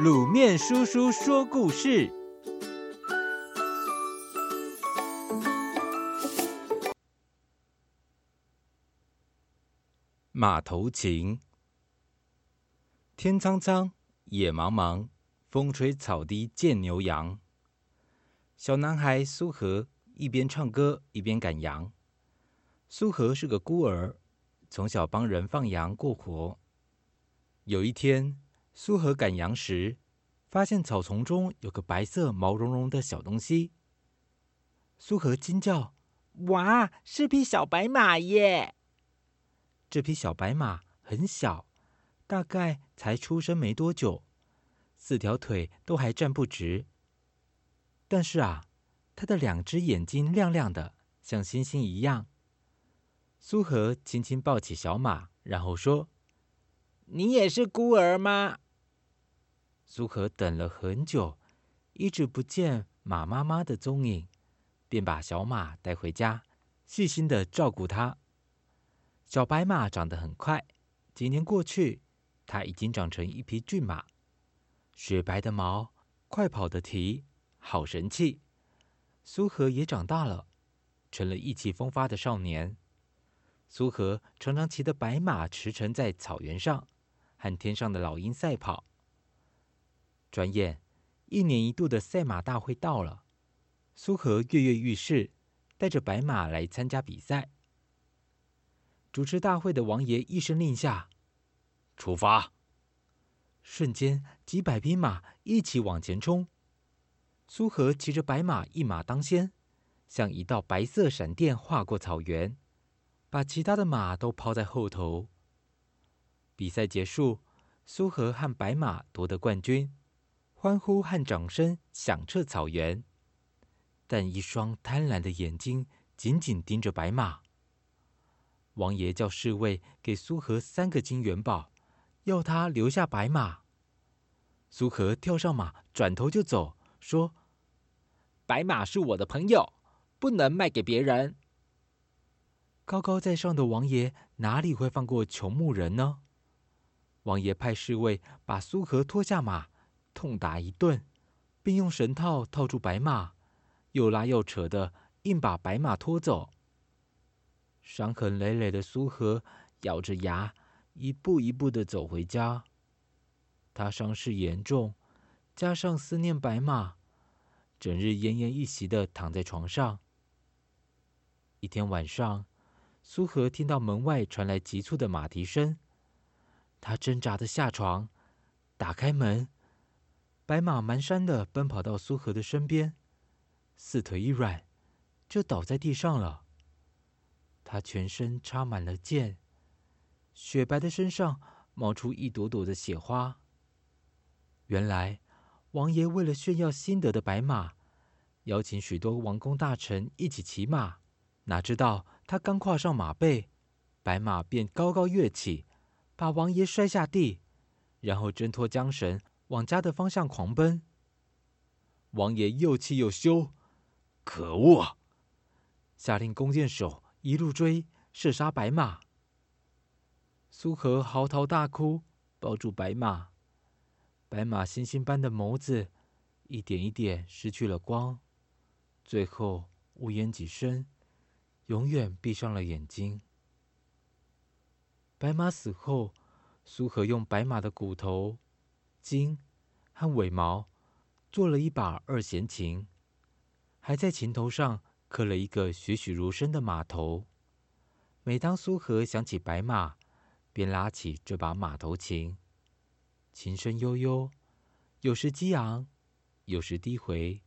卤面叔叔说故事：马头琴。天苍苍，野茫茫，风吹草低见牛羊。小男孩苏和一边唱歌一边赶羊。苏和是个孤儿，从小帮人放羊过活。有一天，苏和赶羊时，发现草丛中有个白色毛茸茸的小东西。苏和惊叫：“哇，是匹小白马耶！”这匹小白马很小，大概才出生没多久，四条腿都还站不直。但是啊，它的两只眼睛亮亮的，像星星一样。苏和轻轻抱起小马，然后说。你也是孤儿吗？苏荷等了很久，一直不见马妈妈的踪影，便把小马带回家，细心的照顾它。小白马长得很快，几年过去，它已经长成一匹骏马，雪白的毛，快跑的蹄，好神气。苏和也长大了，成了意气风发的少年。苏和常常骑着白马驰骋在草原上。和天上的老鹰赛跑。转眼，一年一度的赛马大会到了。苏和跃跃欲试，带着白马来参加比赛。主持大会的王爷一声令下，出发。瞬间，几百匹马一起往前冲。苏和骑着白马，一马当先，像一道白色闪电划过草原，把其他的马都抛在后头。比赛结束，苏和和白马夺得冠军，欢呼和掌声响彻草原。但一双贪婪的眼睛紧紧盯着白马。王爷叫侍卫给苏和三个金元宝，要他留下白马。苏和跳上马，转头就走，说：“白马是我的朋友，不能卖给别人。”高高在上的王爷哪里会放过穷牧人呢？王爷派侍卫把苏和拖下马，痛打一顿，并用绳套套住白马，又拉又扯的，硬把白马拖走。伤痕累累的苏和咬着牙，一步一步的走回家。他伤势严重，加上思念白马，整日奄奄一息的躺在床上。一天晚上，苏和听到门外传来急促的马蹄声。他挣扎的下床，打开门，白马蹒跚的奔跑到苏和的身边，四腿一软，就倒在地上了。他全身插满了箭，雪白的身上冒出一朵朵的雪花。原来，王爷为了炫耀新得的白马，邀请许多王公大臣一起骑马，哪知道他刚跨上马背，白马便高高跃起。把王爷摔下地，然后挣脱缰绳，往家的方向狂奔。王爷又气又羞，可恶！下令弓箭手一路追，射杀白马。苏和嚎啕大哭，抱住白马。白马星星般的眸子，一点一点失去了光，最后无言几声，永远闭上了眼睛。白马死后，苏和用白马的骨头、筋和尾毛做了一把二弦琴，还在琴头上刻了一个栩栩如生的马头。每当苏和想起白马，便拉起这把马头琴，琴声悠悠，有时激昂，有时低回，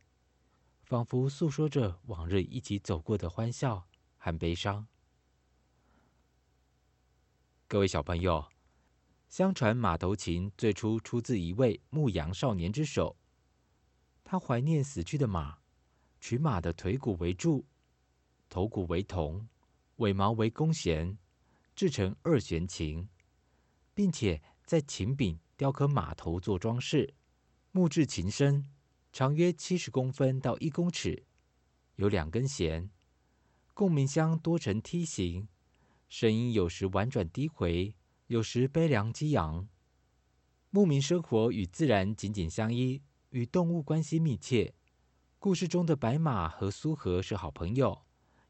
仿佛诉说着往日一起走过的欢笑和悲伤。各位小朋友，相传马头琴最初出自一位牧羊少年之手。他怀念死去的马，取马的腿骨为柱，头骨为铜，尾毛为弓弦，制成二弦琴，并且在琴柄雕刻马头做装饰。木质琴身长约七十公分到一公尺，有两根弦，共鸣箱多呈梯形。声音有时婉转低回，有时悲凉激昂。牧民生活与自然紧紧相依，与动物关系密切。故事中的白马和苏荷是好朋友，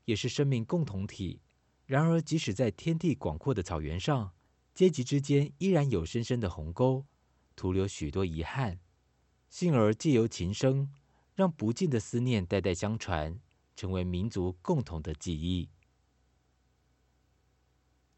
也是生命共同体。然而，即使在天地广阔的草原上，阶级之间依然有深深的鸿沟，徒留许多遗憾。幸而借由琴声，让不尽的思念代代相传，成为民族共同的记忆。